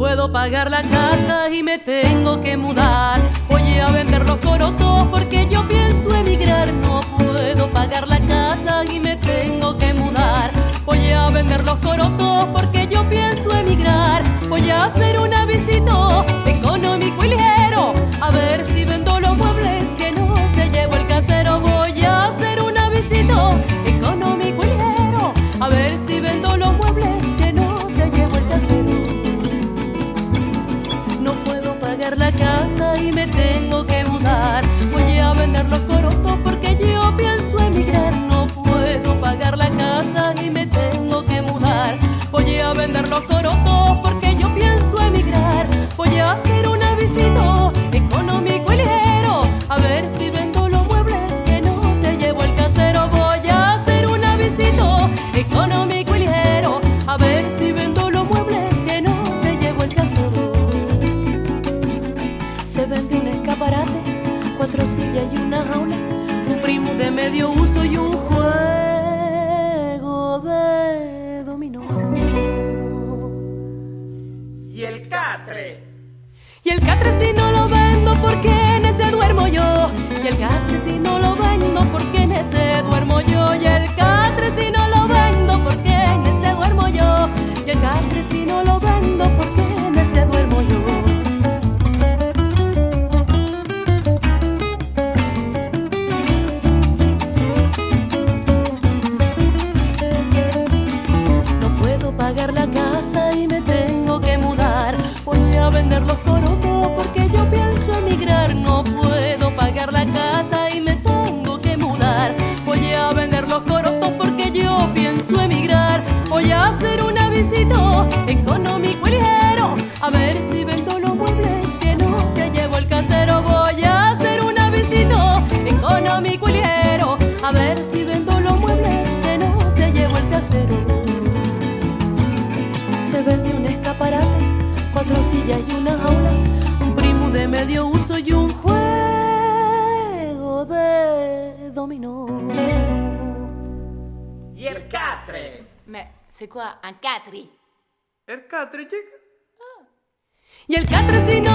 Puedo pagar la casa y me tengo que mudar. Voy a vender los corotos porque yo pienso emigrar. No puedo pagar la casa y me tengo que mudar. Voy a vender los corotos porque yo pienso emigrar. Casa y me tengo que mudar. Voy a vender los corotos Se vende un escaparate, cuatro sillas y una jaula, un primo de medio uso y un juego de dominó. Y el catre. Y el catre si no lo vendo porque en ese duermo yo. Y el catre si Vende un escaparate, cuatro sillas y una jaula, un primo de medio uso y un juego de dominó. Y el catre. Mais c'est quoi un catri El catre, chica. Y el catre si no